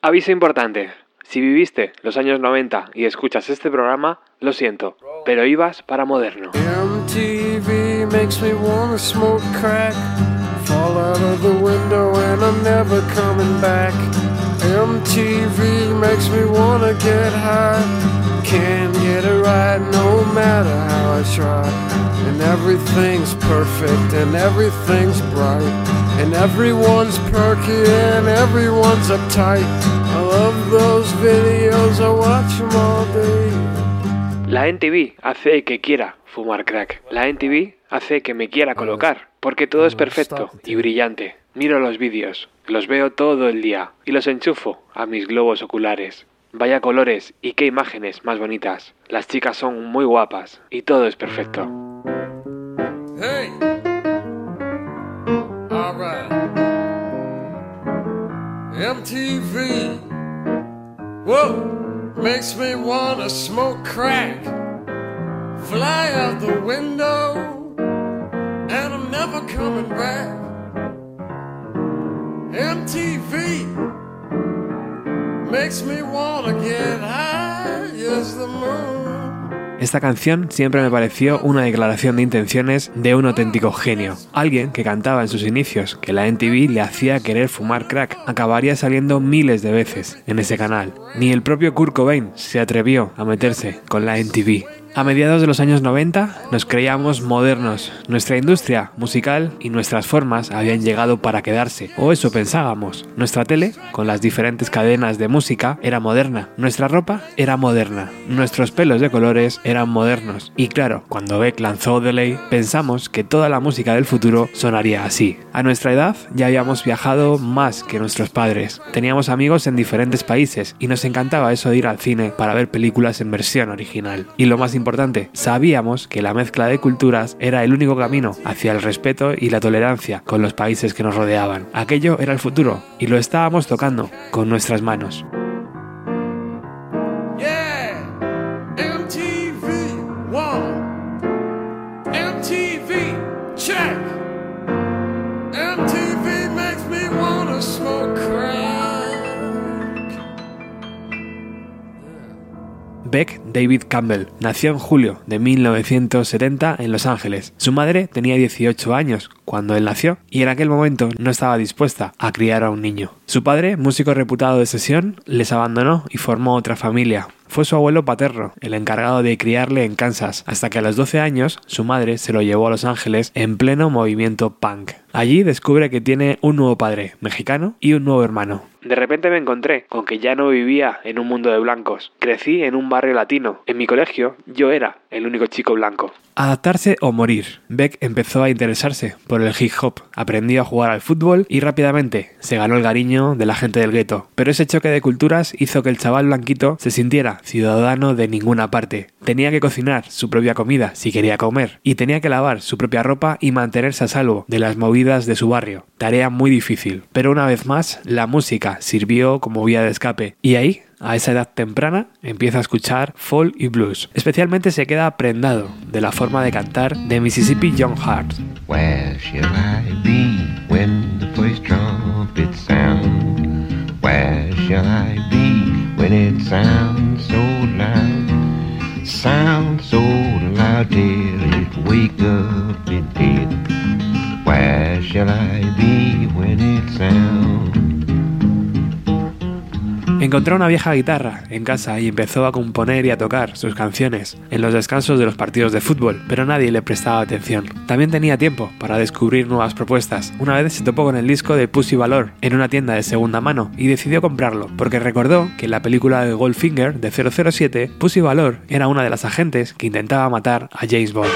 Aviso importante. Si viviste los años 90 y escuchas este programa, lo siento, pero ibas para moderno. MTV makes me wanna smoke crack. Fall out of the window and I'm never coming back. MTV makes me wanna get high. Can't get it right no matter how I try. And everything's perfect and everything's bright. And everyone's perky and everyone's uptight. I love those videos, I watch them all day. La NTV hace que quiera fumar crack. La NTV hace que me quiera colocar, porque todo es perfecto y brillante. Miro los vídeos, los veo todo el día y los enchufo a mis globos oculares. Vaya colores y qué imágenes más bonitas. Las chicas son muy guapas y todo es perfecto. Hey! MTV. Whoa! Makes me wanna smoke crack. Fly out the window. And I'm never coming back. MTV. Makes me wanna get high as the moon. Esta canción siempre me pareció una declaración de intenciones de un auténtico genio. Alguien que cantaba en sus inicios que la NTV le hacía querer fumar crack acabaría saliendo miles de veces en ese canal. Ni el propio Kurt Cobain se atrevió a meterse con la NTV. A mediados de los años 90 nos creíamos modernos. Nuestra industria musical y nuestras formas habían llegado para quedarse, o eso pensábamos. Nuestra tele, con las diferentes cadenas de música, era moderna. Nuestra ropa era moderna. Nuestros pelos de colores eran modernos. Y claro, cuando Beck lanzó Delay, pensamos que toda la música del futuro sonaría así. A nuestra edad ya habíamos viajado más que nuestros padres. Teníamos amigos en diferentes países y nos encantaba eso de ir al cine para ver películas en versión original. Y lo más importante, sabíamos que la mezcla de culturas era el único camino hacia el respeto y la tolerancia con los países que nos rodeaban. Aquello era el futuro y lo estábamos tocando con nuestras manos. Beck David Campbell nació en julio de 1970 en Los Ángeles. Su madre tenía 18 años cuando él nació y en aquel momento no estaba dispuesta a criar a un niño. Su padre, músico reputado de sesión, les abandonó y formó otra familia. Fue su abuelo paterno el encargado de criarle en Kansas, hasta que a los 12 años su madre se lo llevó a Los Ángeles en pleno movimiento punk. Allí descubre que tiene un nuevo padre, mexicano, y un nuevo hermano. De repente me encontré con que ya no vivía en un mundo de blancos. Crecí en un barrio latino. En mi colegio yo era el único chico blanco. Adaptarse o morir. Beck empezó a interesarse por el hip hop, aprendió a jugar al fútbol y rápidamente se ganó el cariño de la gente del gueto. Pero ese choque de culturas hizo que el chaval blanquito se sintiera ciudadano de ninguna parte. Tenía que cocinar su propia comida si quería comer y tenía que lavar su propia ropa y mantenerse a salvo de las movidas de su barrio. Tarea muy difícil. Pero una vez más, la música sirvió como vía de escape y ahí a esa edad temprana empieza a escuchar folk y blues. Especialmente se queda prendado de la forma de cantar de Mississippi John Hart. Sound? So loud? It wake up. Where shall I be when it sounds? Encontró una vieja guitarra en casa y empezó a componer y a tocar sus canciones en los descansos de los partidos de fútbol, pero nadie le prestaba atención. También tenía tiempo para descubrir nuevas propuestas. Una vez se topó con el disco de Pussy Valor en una tienda de segunda mano y decidió comprarlo, porque recordó que en la película de Goldfinger de 007, Pussy Valor era una de las agentes que intentaba matar a James Bond.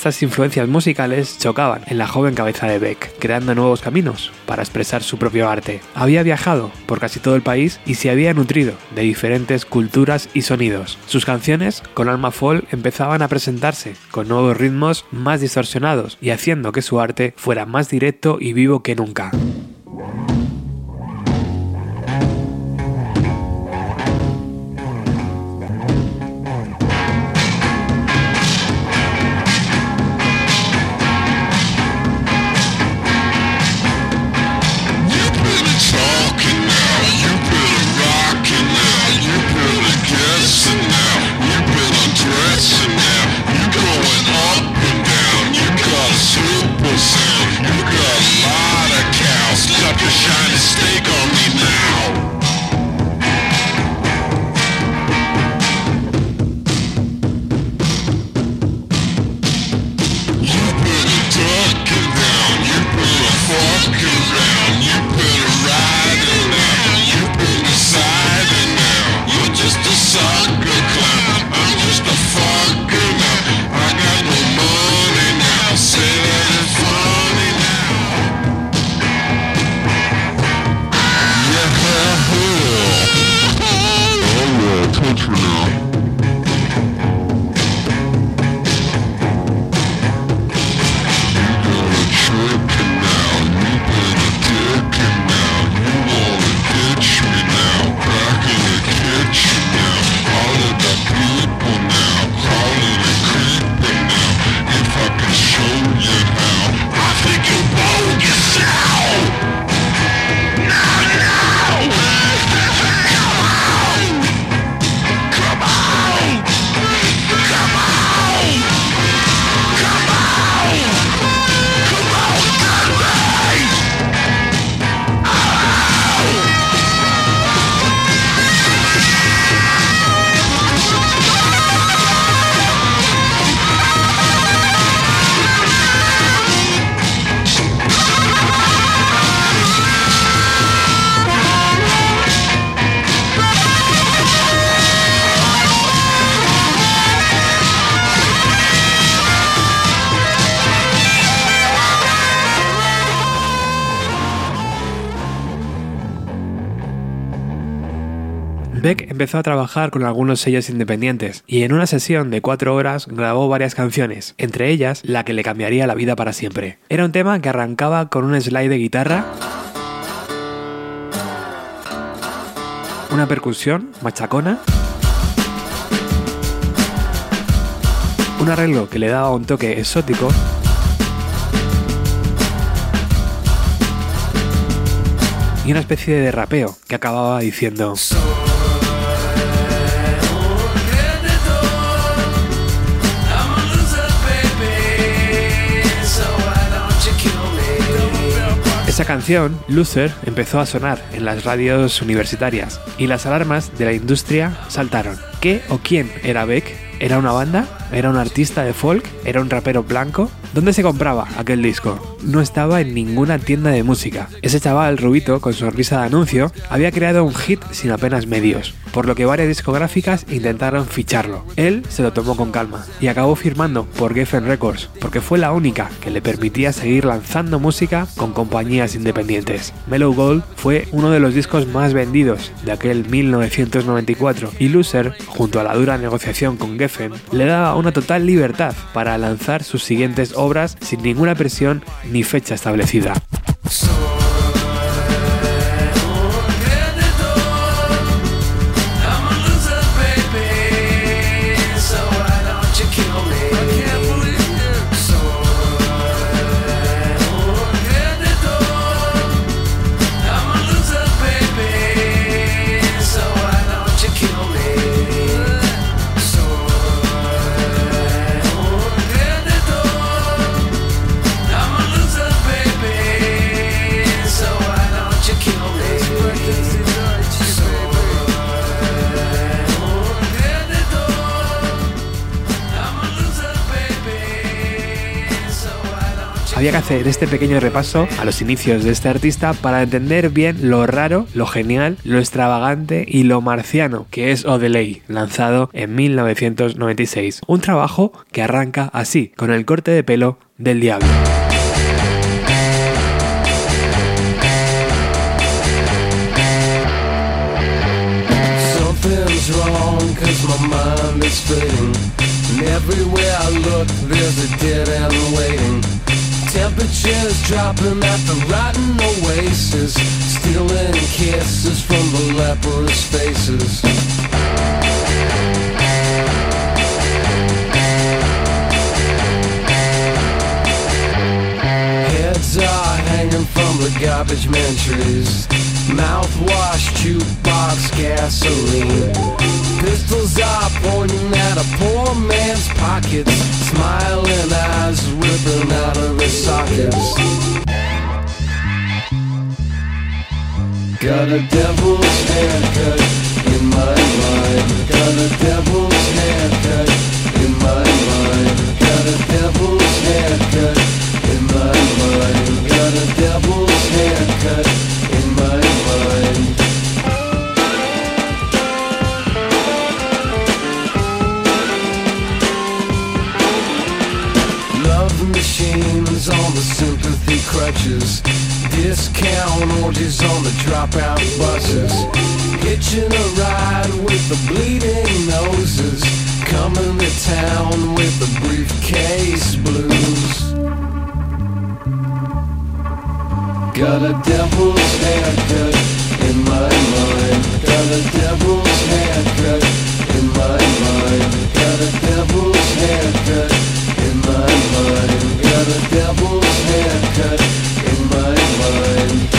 Estas influencias musicales chocaban en la joven cabeza de Beck, creando nuevos caminos para expresar su propio arte. Había viajado por casi todo el país y se había nutrido de diferentes culturas y sonidos. Sus canciones, con alma folk, empezaban a presentarse con nuevos ritmos más distorsionados y haciendo que su arte fuera más directo y vivo que nunca. Empezó a trabajar con algunos sellos independientes y en una sesión de cuatro horas grabó varias canciones, entre ellas la que le cambiaría la vida para siempre. Era un tema que arrancaba con un slide de guitarra, una percusión machacona, un arreglo que le daba un toque exótico y una especie de rapeo que acababa diciendo... Esa canción, Loser, empezó a sonar en las radios universitarias y las alarmas de la industria saltaron. ¿Qué o quién era Beck? ¿Era una banda? ¿Era un artista de folk? ¿Era un rapero blanco? ¿Dónde se compraba aquel disco? No estaba en ninguna tienda de música. Ese chaval rubito, con su risa de anuncio, había creado un hit sin apenas medios, por lo que varias discográficas intentaron ficharlo. Él se lo tomó con calma y acabó firmando por Geffen Records, porque fue la única que le permitía seguir lanzando música con compañías independientes. Mellow Gold fue uno de los discos más vendidos de aquel 1994 y Loser, junto a la dura negociación con Geffen, le daba una total libertad para lanzar sus siguientes obras sin ninguna presión ni fecha establecida. Había que hacer este pequeño repaso a los inicios de este artista para entender bien lo raro, lo genial, lo extravagante y lo marciano que es Odelay, lanzado en 1996. Un trabajo que arranca así, con el corte de pelo del diablo. Temperatures dropping at the rotten oasis Stealing kisses from the leprous faces from the garbage man trees. Mouthwash, jukebox, gasoline. Pistols are pointing at a poor man's pockets. Smiling eyes ripping out of his sockets. Got a devil's haircut in my mind. Got a devil's haircut in my mind. Got a devil's haircut in my mind. Got a devil's haircut in my mind. Love machines on the sympathy crutches. Discount orgies on the dropout buses. Hitching a ride with the bleeding noses. Coming to town with the briefcase blues. Got a devil's haircut in my mind. Got a devil's haircut in my mind. Got a devil's haircut in my mind. Got a devil's haircut in my mind.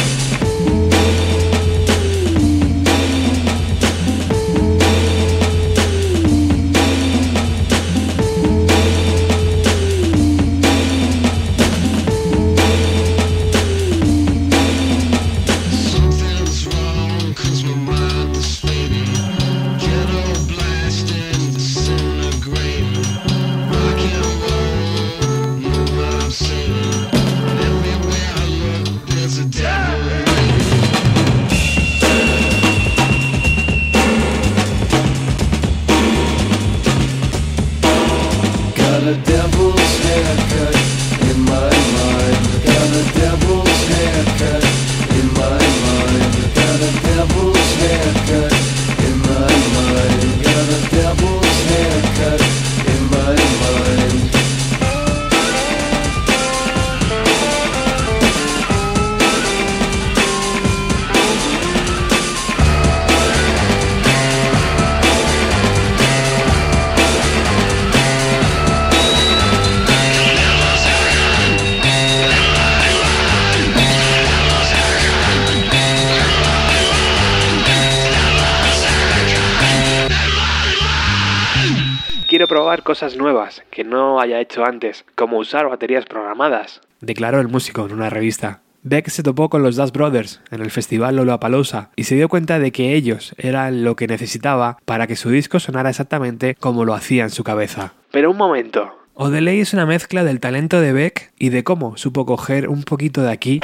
Cosas nuevas que no haya hecho antes, como usar baterías programadas, declaró el músico en una revista. Beck se topó con los Dust Brothers en el festival Lollapalooza y se dio cuenta de que ellos eran lo que necesitaba para que su disco sonara exactamente como lo hacía en su cabeza. Pero un momento. Odelay es una mezcla del talento de Beck y de cómo supo coger un poquito de aquí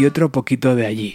y otro poquito de allí.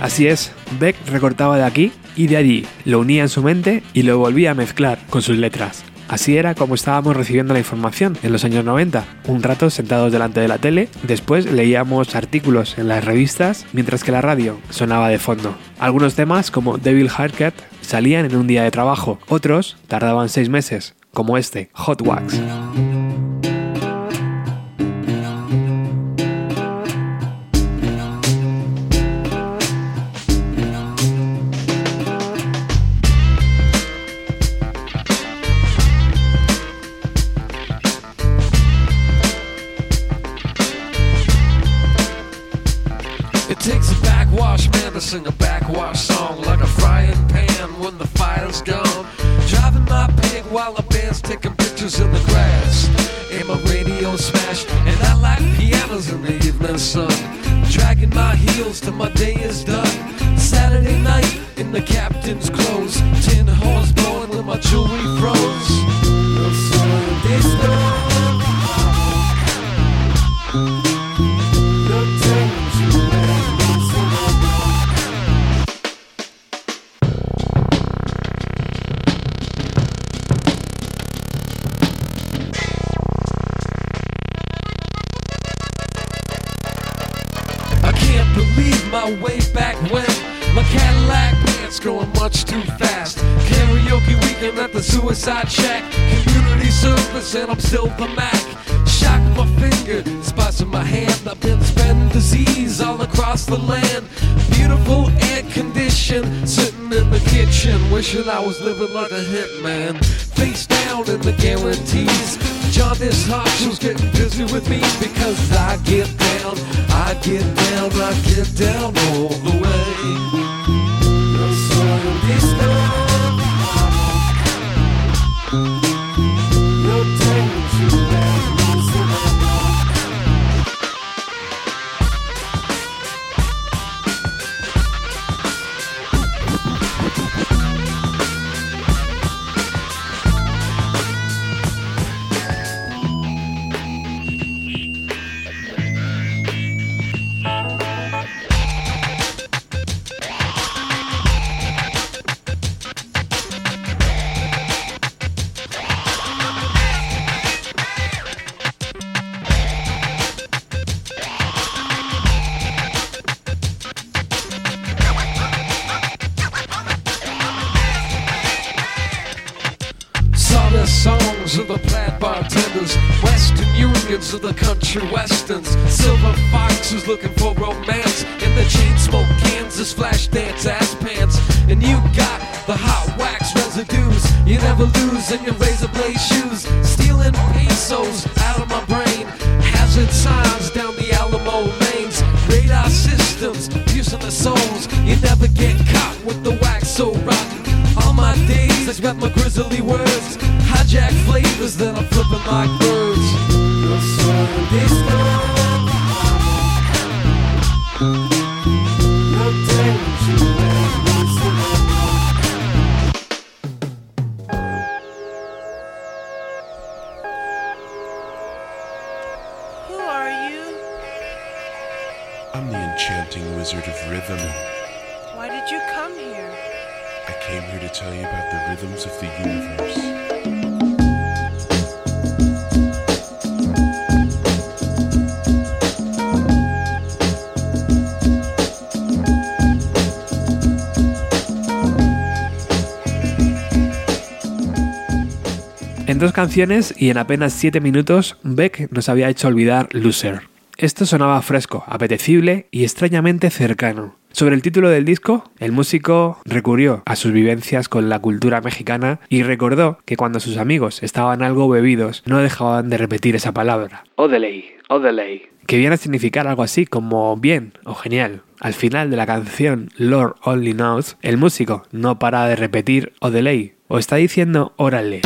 Así es, Beck recortaba de aquí y de allí, lo unía en su mente y lo volvía a mezclar con sus letras. Así era como estábamos recibiendo la información en los años 90. Un rato sentados delante de la tele, después leíamos artículos en las revistas, mientras que la radio sonaba de fondo. Algunos temas, como Devil Haircut, salían en un día de trabajo, otros tardaban seis meses, como este, Hot Wax. Sing a backwash song like a frying pan when the fire's gone. Driving my pig while the band's taking pictures in the grass. And my radio smashed, and I like pianos in the evening sun. Dragging my heels till my day is done. Saturday night in the captain's clothes, tin horns blowing with my jewelry froze. The suicide. Community service and I'm still the Mac. Shock my finger, spots in my hand. I've been spreading disease all across the land. Beautiful air condition, sitting in the kitchen, wishing I was living like a hitman. Face down in the guarantees. John, this hot shoe's getting busy with me because I get down, I get down, I get down all the way. Dos canciones y en apenas 7 minutos, Beck nos había hecho olvidar Loser. Esto sonaba fresco, apetecible y extrañamente cercano. Sobre el título del disco, el músico recurrió a sus vivencias con la cultura mexicana y recordó que cuando sus amigos estaban algo bebidos no dejaban de repetir esa palabra. Odeley, Odeley. Que viene a significar algo así como bien o genial. Al final de la canción Lord Only Knows, el músico no para de repetir Odeley o está diciendo órale.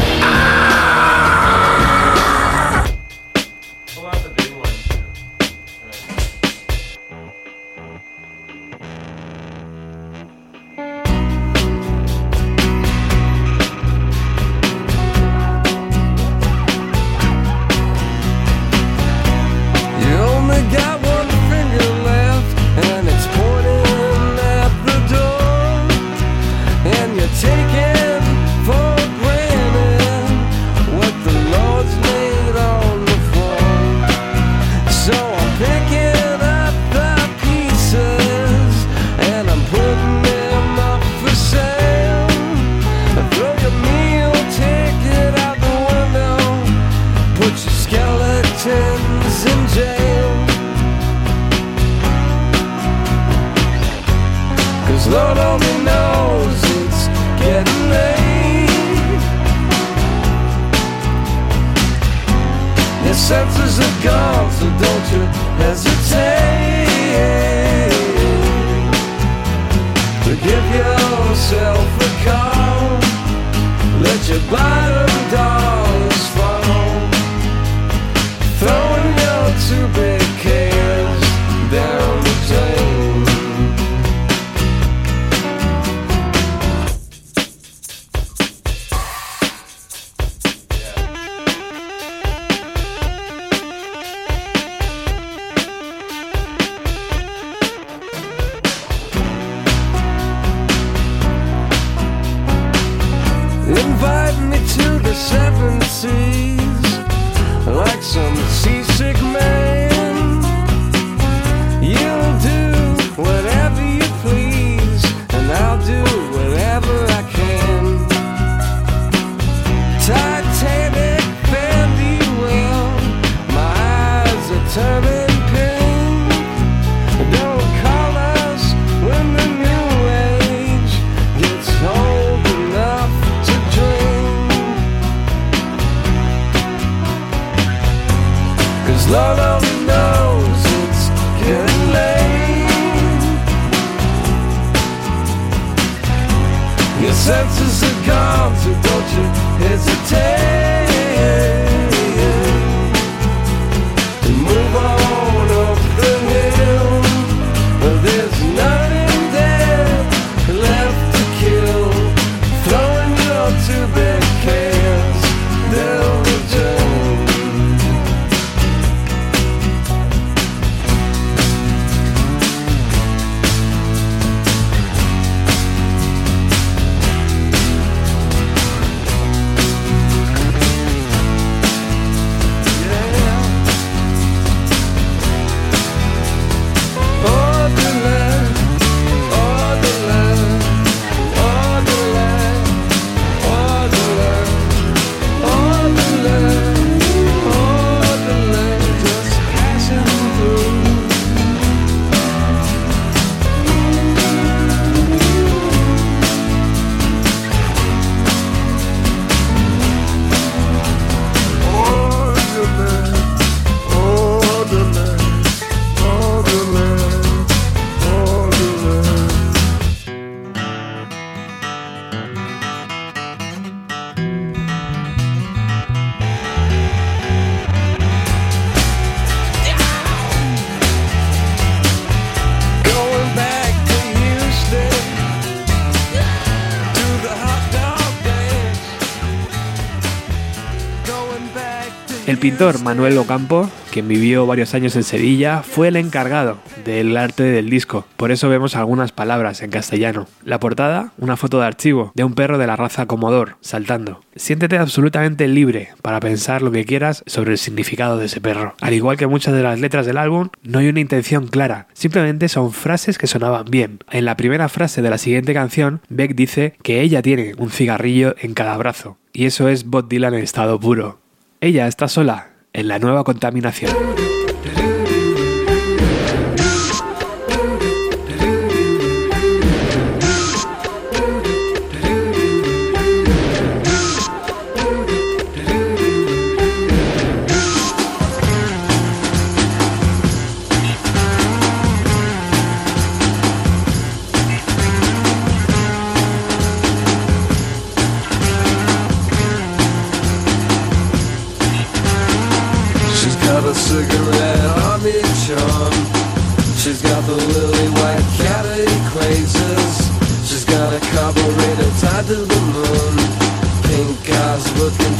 Pintor Manuel Ocampo, quien vivió varios años en Sevilla, fue el encargado del arte del disco. Por eso vemos algunas palabras en castellano. La portada, una foto de archivo de un perro de la raza Comodor, saltando. Siéntete absolutamente libre para pensar lo que quieras sobre el significado de ese perro. Al igual que muchas de las letras del álbum, no hay una intención clara, simplemente son frases que sonaban bien. En la primera frase de la siguiente canción, Beck dice que ella tiene un cigarrillo en cada brazo. Y eso es Bob Dylan en estado puro. Ella está sola en la nueva contaminación. To the moon. Pink eyes looking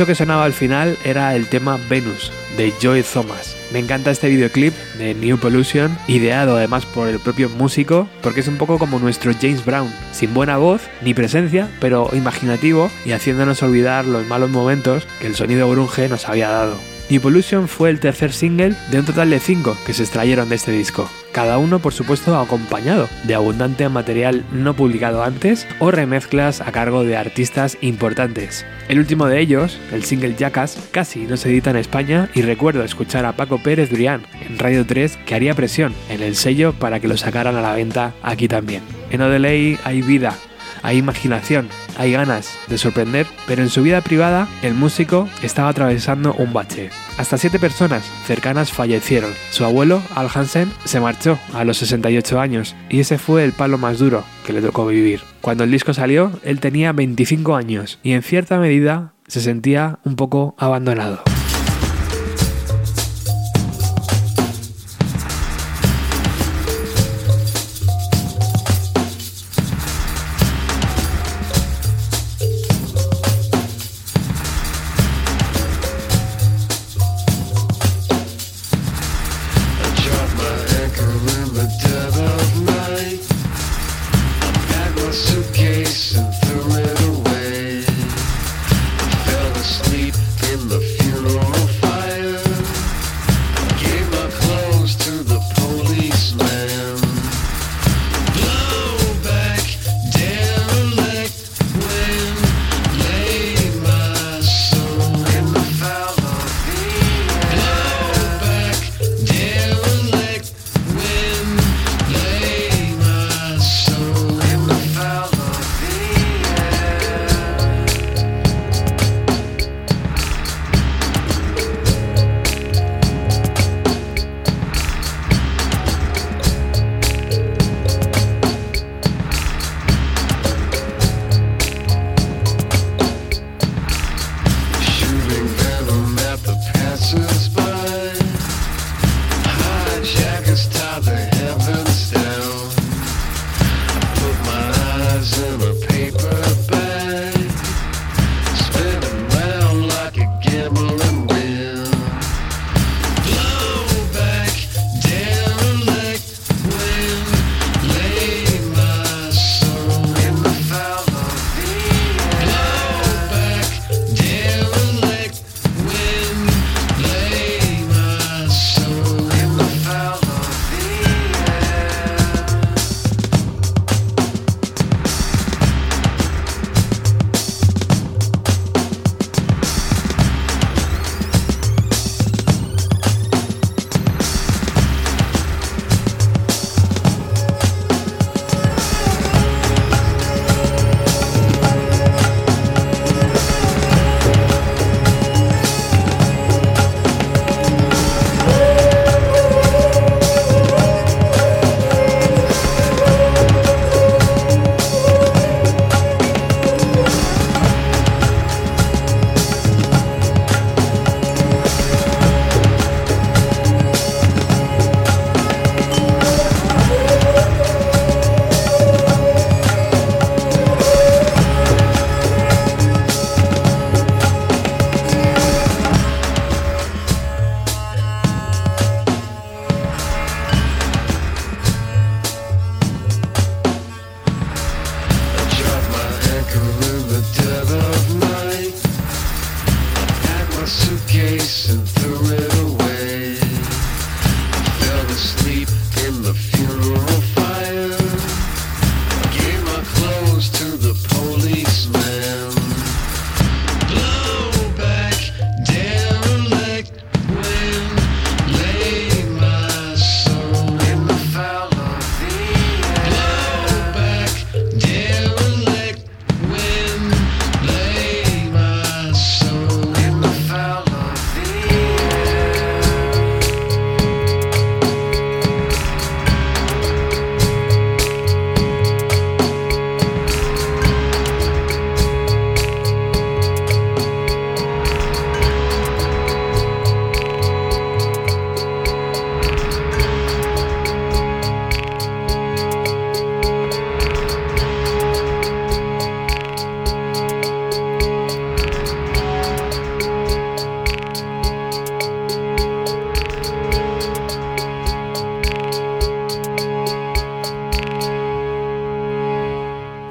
Eso que sonaba al final era el tema Venus de Joy Thomas. Me encanta este videoclip de New Pollution, ideado además por el propio músico, porque es un poco como nuestro James Brown, sin buena voz ni presencia, pero imaginativo y haciéndonos olvidar los malos momentos que el sonido grunge nos había dado. New Pollution fue el tercer single de un total de cinco que se extrayeron de este disco, cada uno por supuesto acompañado de abundante material no publicado antes o remezclas a cargo de artistas importantes. El último de ellos, el single Jackass, casi no se edita en España y recuerdo escuchar a Paco Pérez Durián en Radio 3 que haría presión en el sello para que lo sacaran a la venta aquí también. En Odelay hay vida, hay imaginación, hay ganas de sorprender, pero en su vida privada el músico estaba atravesando un bache. Hasta siete personas cercanas fallecieron. Su abuelo, Al Hansen, se marchó a los 68 años y ese fue el palo más duro que le tocó vivir. Cuando el disco salió, él tenía 25 años y en cierta medida se sentía un poco abandonado.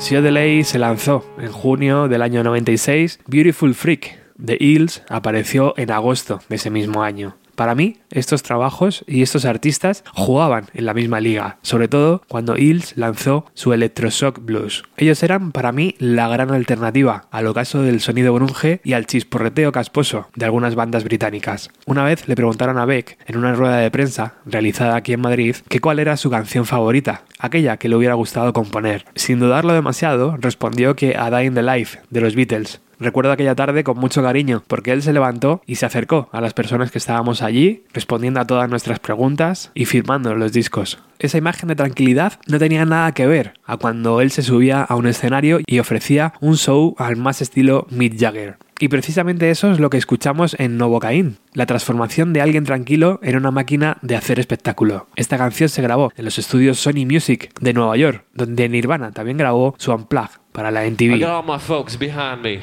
Sio Delay se lanzó en junio del año 96 Beautiful Freak, The Hills apareció en agosto de ese mismo año. Para mí, estos trabajos y estos artistas jugaban en la misma liga, sobre todo cuando Hills lanzó su Electroshock Blues. Ellos eran para mí la gran alternativa al ocaso del sonido grunge y al chisporreteo casposo de algunas bandas británicas. Una vez le preguntaron a Beck en una rueda de prensa realizada aquí en Madrid que cuál era su canción favorita, aquella que le hubiera gustado componer. Sin dudarlo demasiado, respondió que A Dying the Life de los Beatles, Recuerdo aquella tarde con mucho cariño, porque él se levantó y se acercó a las personas que estábamos allí, respondiendo a todas nuestras preguntas y firmando los discos. Esa imagen de tranquilidad no tenía nada que ver a cuando él se subía a un escenario y ofrecía un show al más estilo Mick Jagger. Y precisamente eso es lo que escuchamos en Novocaín, la transformación de alguien tranquilo en una máquina de hacer espectáculo. Esta canción se grabó en los estudios Sony Music de Nueva York, donde Nirvana también grabó su Unplugged para la I MTV. got all my folks behind me.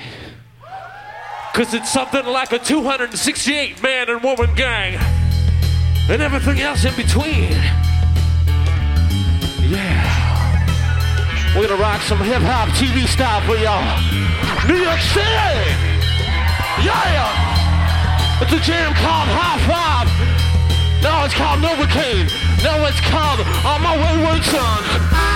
Cause it's something like a 268 man and woman gang. And everything else in between. Yeah. We're gonna rock some hip hop TV style for y'all. New York City! Yeah! It's a jam called High Five. Now it's called Novocaine. Now it's called On My Wayward Son.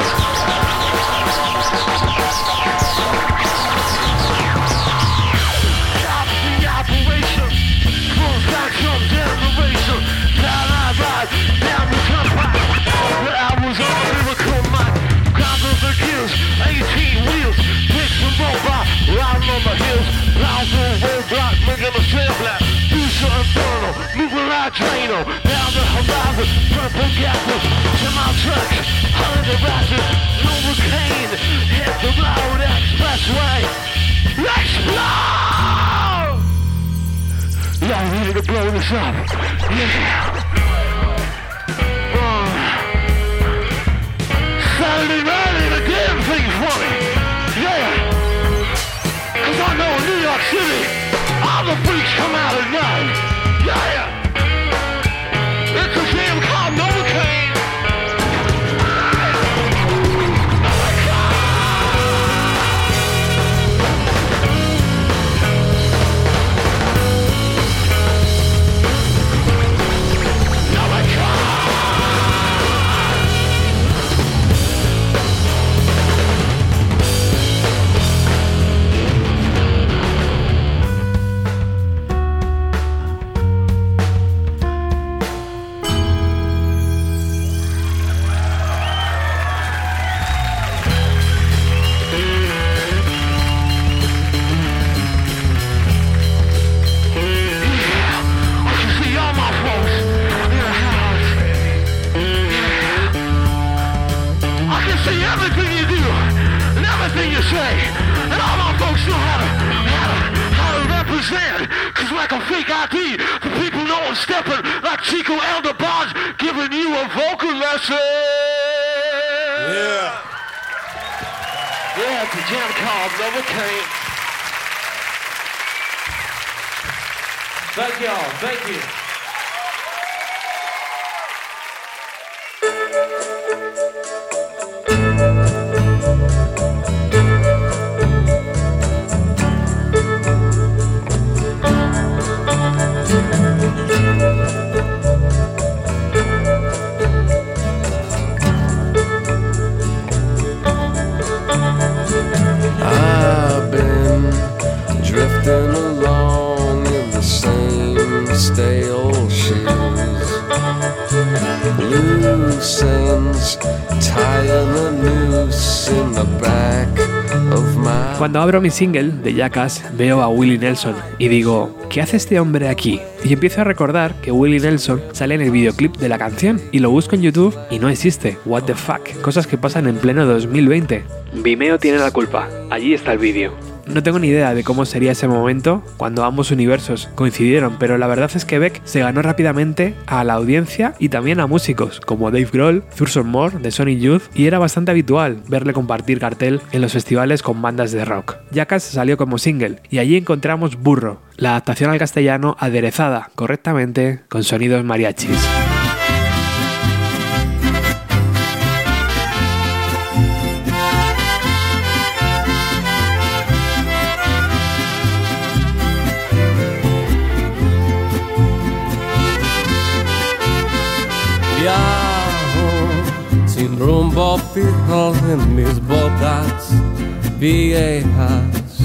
roadblock, making a trail black. Do some inferno, moving like Drano. Down the horizon, purple gases. To my truck, hundred ratchet. Novocaine, hit the road expressway. Explode! Y'all ready to blow this up? Yeah. Uh, Saturday night ain't a damn thing for me. Yeah. Cause I know in New York City, all the freaks come out at night. Cuando abro mi single de Jackass veo a Willie Nelson y digo, ¿qué hace este hombre aquí? Y empiezo a recordar que Willie Nelson sale en el videoclip de la canción y lo busco en YouTube y no existe. What the fuck? Cosas que pasan en pleno 2020. Vimeo tiene la culpa. Allí está el vídeo. No tengo ni idea de cómo sería ese momento cuando ambos universos coincidieron, pero la verdad es que Beck se ganó rápidamente a la audiencia y también a músicos como Dave Grohl, Thurston Moore de Sonic Youth y era bastante habitual verle compartir cartel en los festivales con bandas de rock. Jackass salió como single y allí encontramos Burro, la adaptación al castellano aderezada correctamente con sonidos mariachis. En mis botas viejas,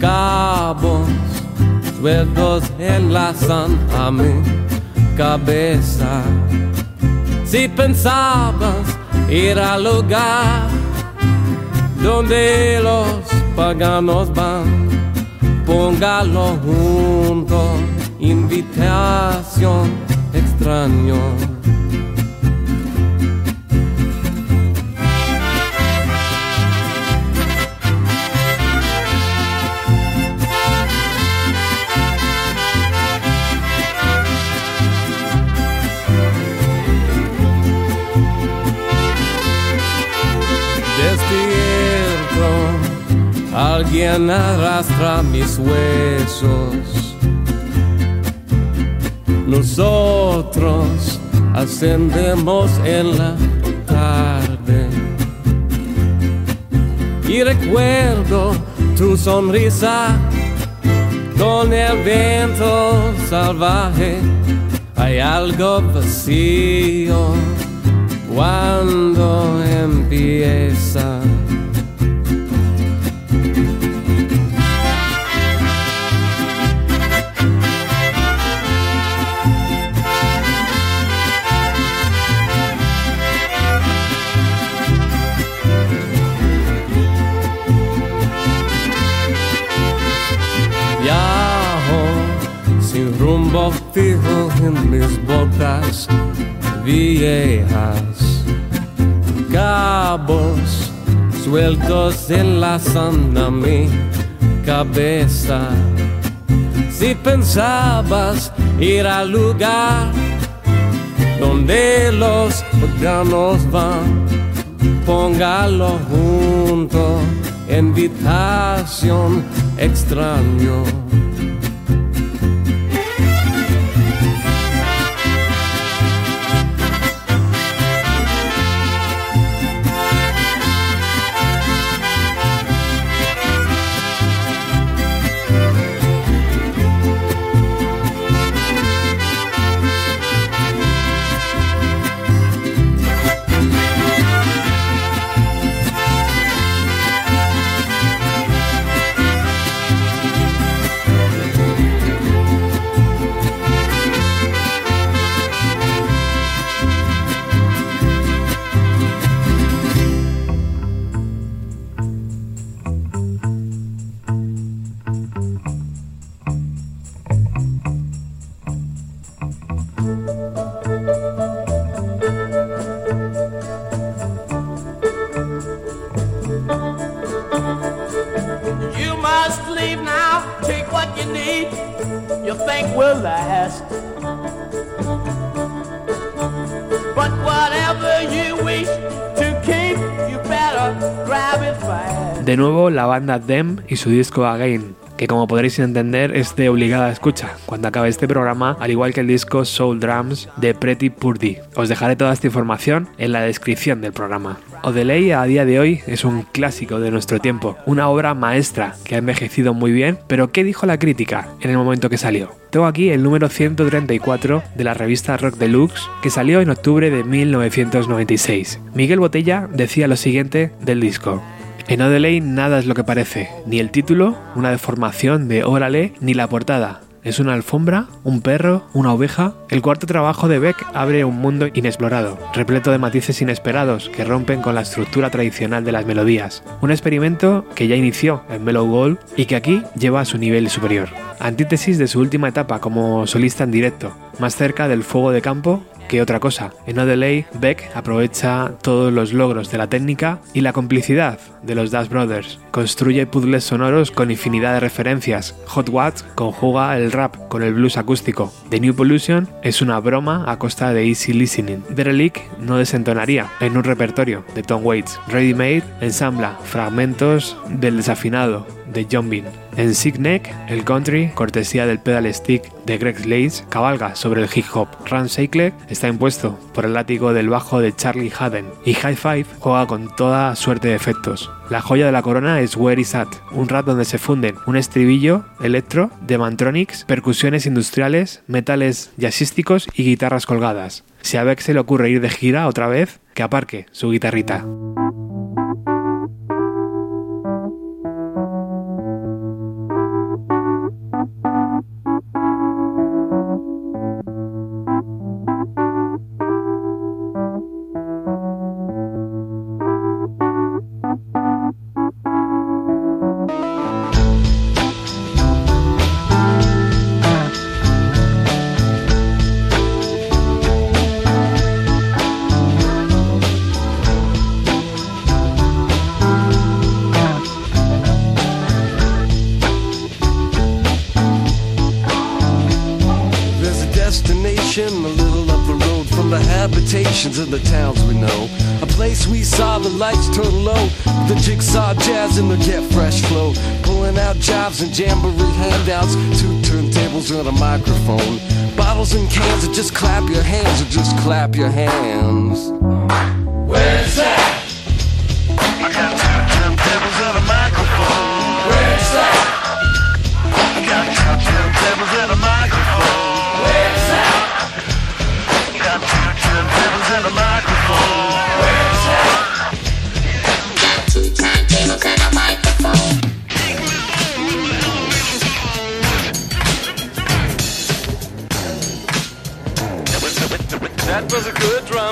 cabos sueltos enlazan a mi cabeza. Si pensabas ir al lugar donde los paganos van, póngalo junto, invitación extraño. Alguien arrastra mis huesos. Nosotros ascendemos en la tarde. Y recuerdo tu sonrisa con el viento salvaje. Hay algo vacío cuando empieza. Viajo sin rumbo fijo en mis botas viejas, cabos sueltos enlazan a mi cabeza. Si pensabas ir al lugar donde los paganos van, póngalo junto, invitación extraño. La banda Them y su disco Again, que como podréis entender es de obligada escucha cuando acabe este programa, al igual que el disco Soul Drums de Pretty Purdy. Os dejaré toda esta información en la descripción del programa. Odelay a día de hoy es un clásico de nuestro tiempo, una obra maestra que ha envejecido muy bien, pero ¿qué dijo la crítica en el momento que salió? Tengo aquí el número 134 de la revista Rock Deluxe que salió en octubre de 1996. Miguel Botella decía lo siguiente del disco. En Odelay nada es lo que parece, ni el título, una deformación de Órale, ni la portada. ¿Es una alfombra? ¿Un perro? ¿Una oveja? El cuarto trabajo de Beck abre un mundo inexplorado, repleto de matices inesperados que rompen con la estructura tradicional de las melodías. Un experimento que ya inició en Mellow Gold y que aquí lleva a su nivel superior. Antítesis de su última etapa como solista en directo, más cerca del fuego de campo que otra cosa. En No Delay, Beck aprovecha todos los logros de la técnica y la complicidad de los Dash Brothers. Construye puzzles sonoros con infinidad de referencias. Hot Watts conjuga el rap con el blues acústico. The New Pollution es una broma a costa de easy listening. Derelict no desentonaría en un repertorio de Tom Waits. Ready Made ensambla fragmentos del desafinado de John Bean. En Sick Neck, el country, cortesía del pedal stick de Greg Slates, cabalga sobre el hip hop. Ram Shackler está impuesto por el látigo del bajo de Charlie Haden y High Five juega con toda suerte de efectos. La joya de la corona es Where Is At, un rap donde se funden un estribillo electro de Mantronics, percusiones industriales, metales jazzísticos y guitarras colgadas. Si a Beck se le ocurre ir de gira otra vez, que aparque su guitarrita. Habitations in the towns we know. A place we saw the lights turn low, the jigsaw jazz and the get fresh flow. Pulling out jobs and jamboree handouts, two turntables and a microphone. Bottles and cans, or just clap your hands, or just clap your hands.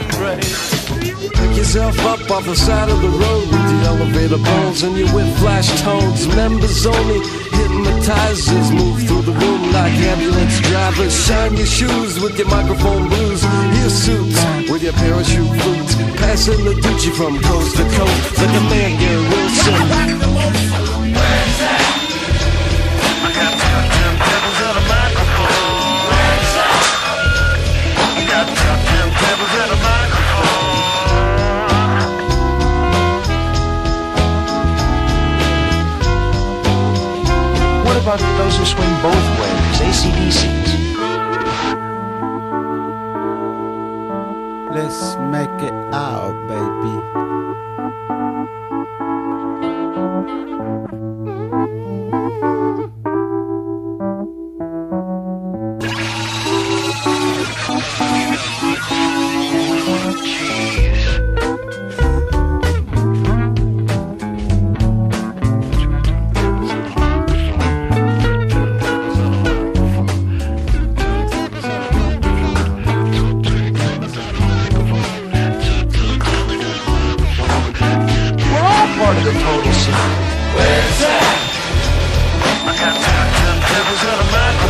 A good drum. Pick yourself up off the side of the road with the elevator bones and you with flash tones. Members only hypnotizers move through the room like ambulance drivers. Shine your shoes with your microphone blues. Your suits with your parachute boots. Passing the Gucci from coast to coast like a man Gary Wilson. I Those who swing both ways, ACDCs? Let's make it out, baby. Part of the total scene. Where's that? I got two turntables and a microphone.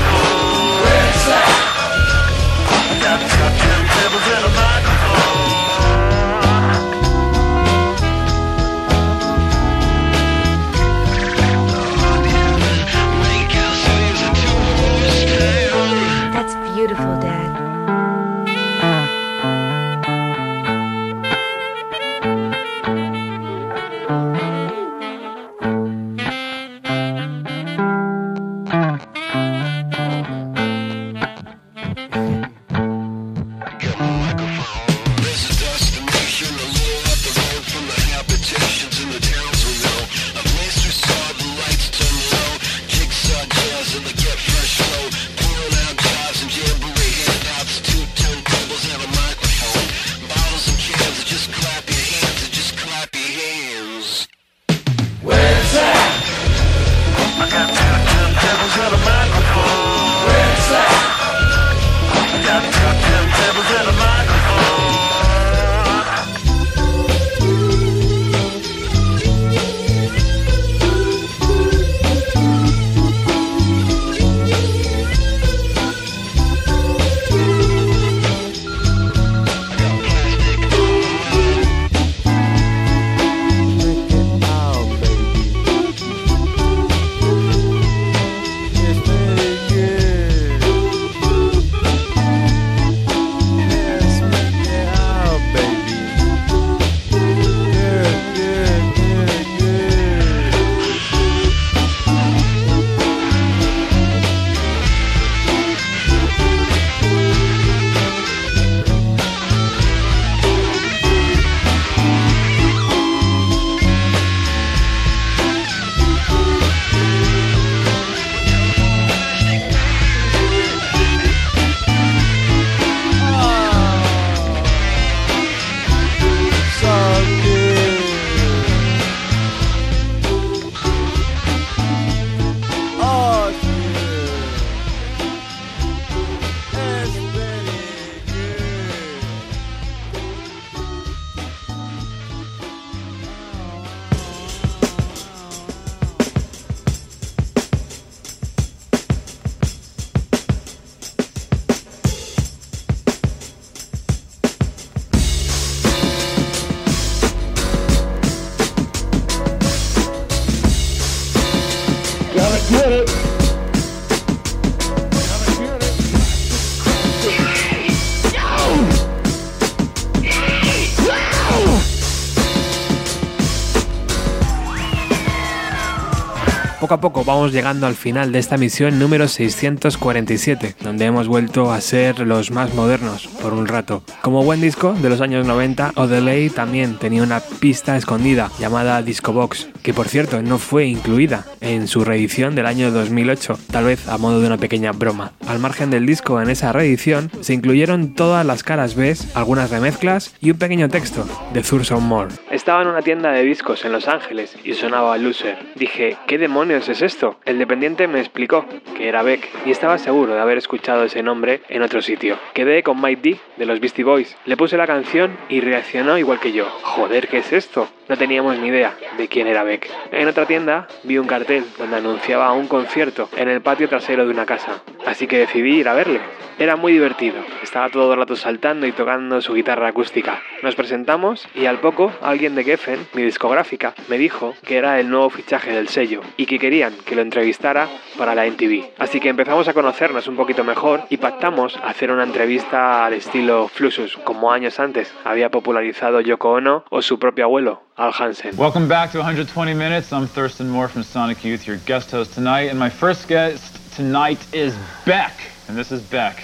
Llegando al final de esta misión número 647, donde hemos vuelto a ser los más modernos por un rato. Como buen disco de los años 90, Odelay también tenía una pista escondida llamada Disco Box, que por cierto no fue incluida en su reedición del año 2008, tal vez a modo de una pequeña broma. Al margen del disco en esa reedición se incluyeron todas las caras B, algunas remezclas y un pequeño texto de Thurston Moore. Estaba en una tienda de discos en Los Ángeles y sonaba Loser. Dije, ¿qué demonios es esto? El dependiente me explicó que era Beck y estaba seguro de haber escuchado ese nombre en otro sitio. Quedé con Mike D de los Beastie Boys, le puse la canción y reaccionó igual que yo. Joder, ¿qué es esto? No teníamos ni idea de quién era Beck. En otra tienda vi un cartel donde anunciaba un concierto en el patio trasero de una casa, así que decidí ir a verle. Era muy divertido, estaba todo el rato saltando y tocando su guitarra acústica. Nos presentamos y al poco alguien de Geffen, mi discográfica, me dijo que era el nuevo fichaje del sello y que querían que lo entrevistara para la NTV. Así que empezamos a conocernos un poquito mejor y pactamos hacer una entrevista al estilo Fluxus, como años antes había popularizado Yoko Ono o su propio abuelo, Al Hansen. Welcome back to 120 Minutes. I'm Thurston Moore from Sonic Youth, your guest host tonight. And my first guest tonight is Beck. And this is Beck.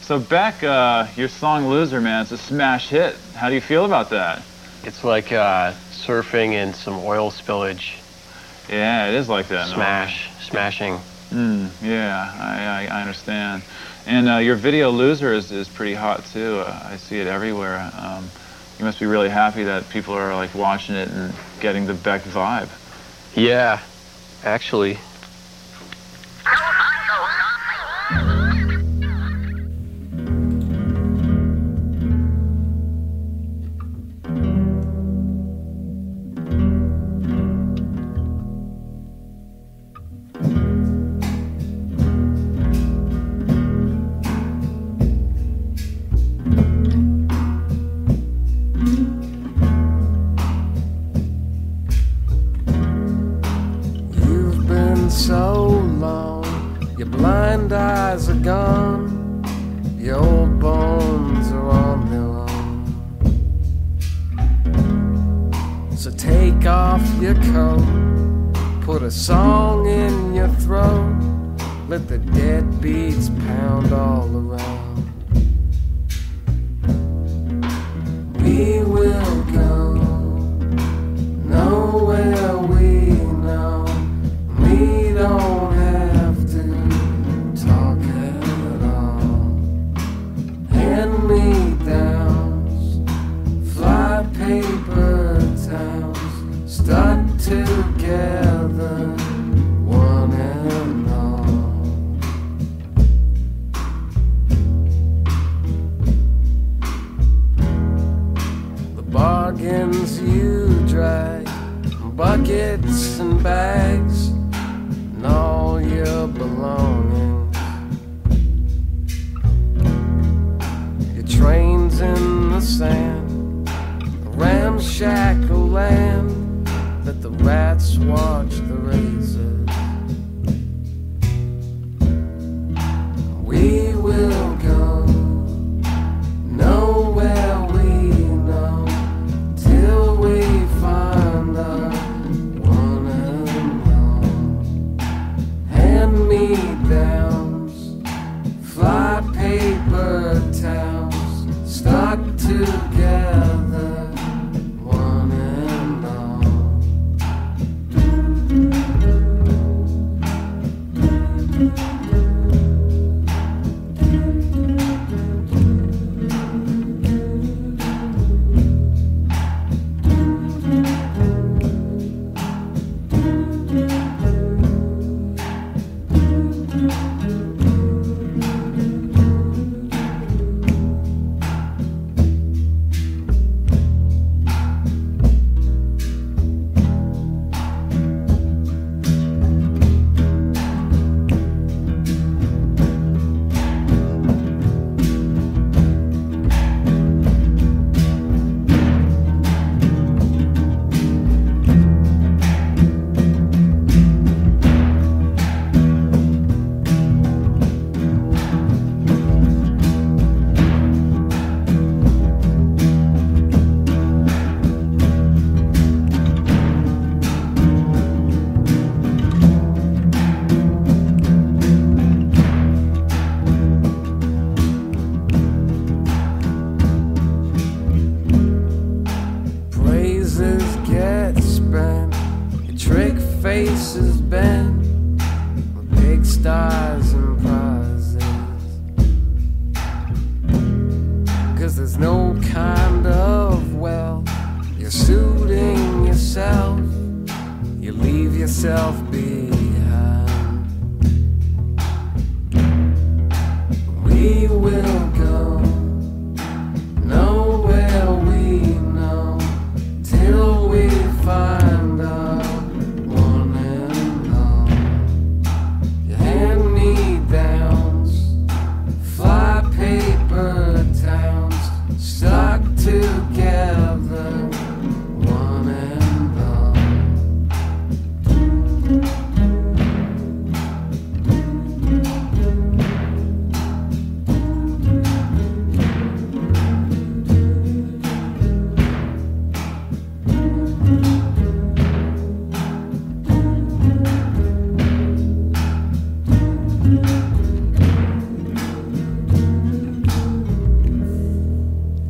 So, Beck, uh, your song Loser, man, it's a smash hit. How do you feel about that? It's like uh, surfing in some oil spillage. Yeah, it is like that. no? Smash, smashing. Mm, yeah, I, I, I understand. And uh, your video Loser is, is pretty hot too. Uh, I see it everywhere. Um, you must be really happy that people are like watching it and getting the Beck vibe. Yeah, actually. Bags, and all your belongings. Your trains in the sand, a ramshackle land that the rats watch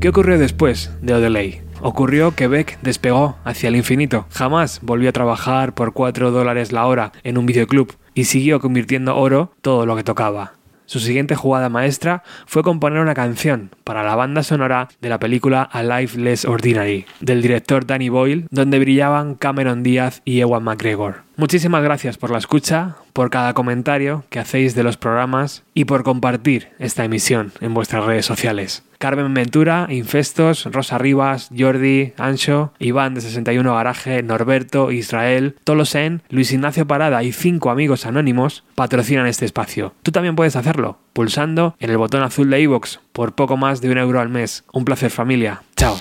¿Qué ocurrió después de Odelay? Ocurrió que Beck despegó hacia el infinito. Jamás volvió a trabajar por 4 dólares la hora en un videoclub y siguió convirtiendo oro todo lo que tocaba. Su siguiente jugada maestra fue componer una canción para la banda sonora de la película A Life Less Ordinary, del director Danny Boyle, donde brillaban Cameron Díaz y Ewan McGregor. Muchísimas gracias por la escucha, por cada comentario que hacéis de los programas y por compartir esta emisión en vuestras redes sociales. Carmen Ventura, Infestos, Rosa Rivas, Jordi, Ancho, Iván de 61 Garaje, Norberto, Israel, Tolosen, Luis Ignacio Parada y cinco amigos anónimos patrocinan este espacio. Tú también puedes hacerlo, pulsando en el botón azul de iVoox por poco más de un euro al mes. Un placer familia. Chao.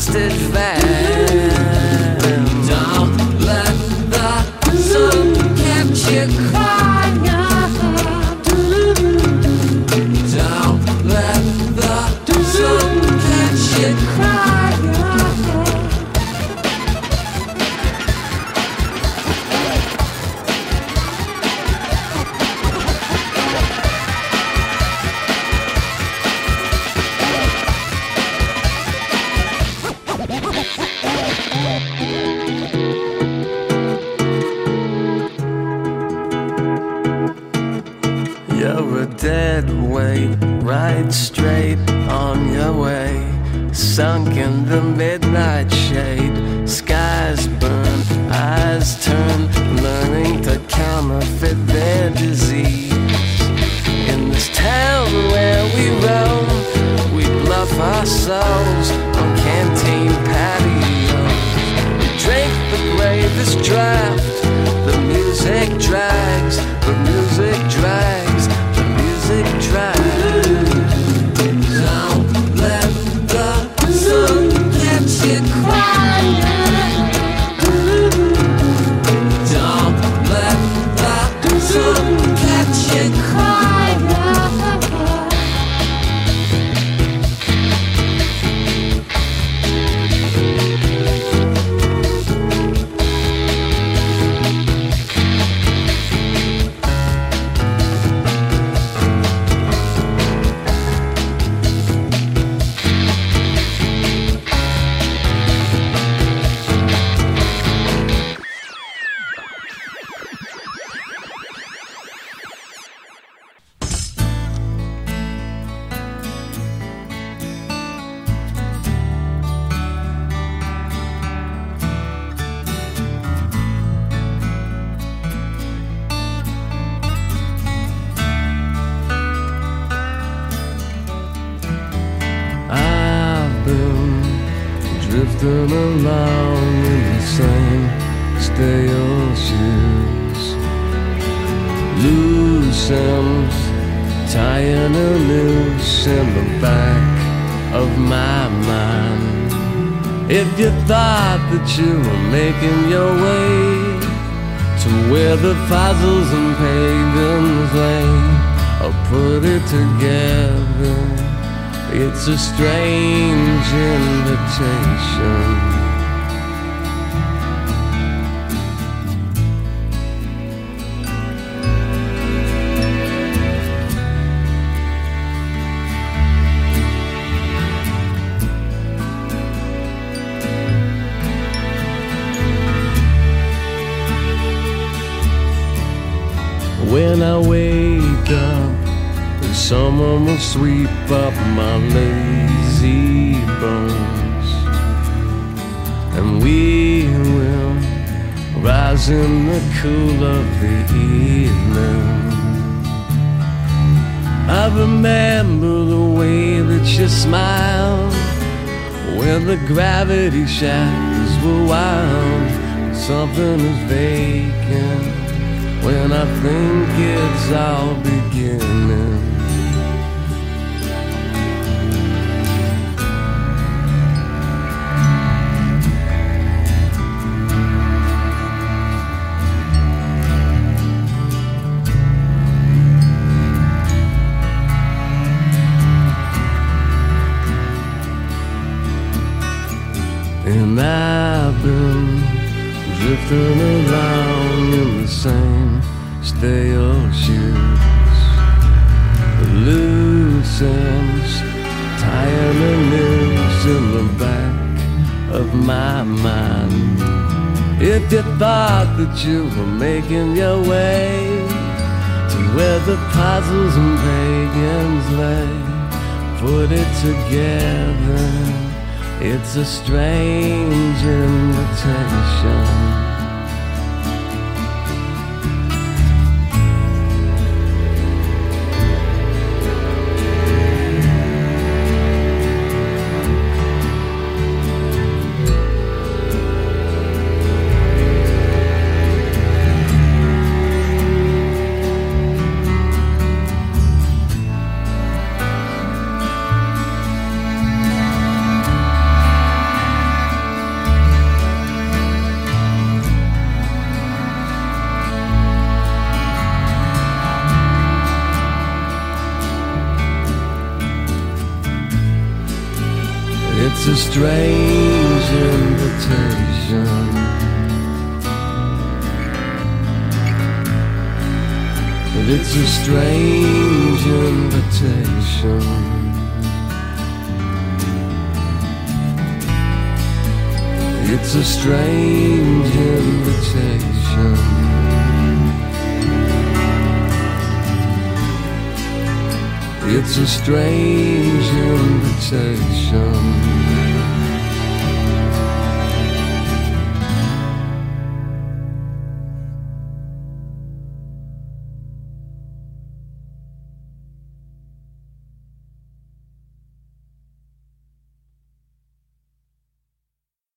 Hostage van. Don't let the sun catch you crying. Along in the same stale shoes. Loose ends tying a noose in the back of my mind. If you thought that you were making your way to where the fossils and pagans lay, or put it together, it's a strange invitation. When I wake someone will sweep up my lazy bones, and we will rise in the cool of the evening. I remember the way that you smiled when the gravity shackles were wild. Something is vacant when I think it's all beginning. And I've been drifting around in the same stale shoes. Loose ends tying the noose in the back of my mind. If you thought that you were making your way to where the puzzles and pagans lay, put it together. It's a strange invitation.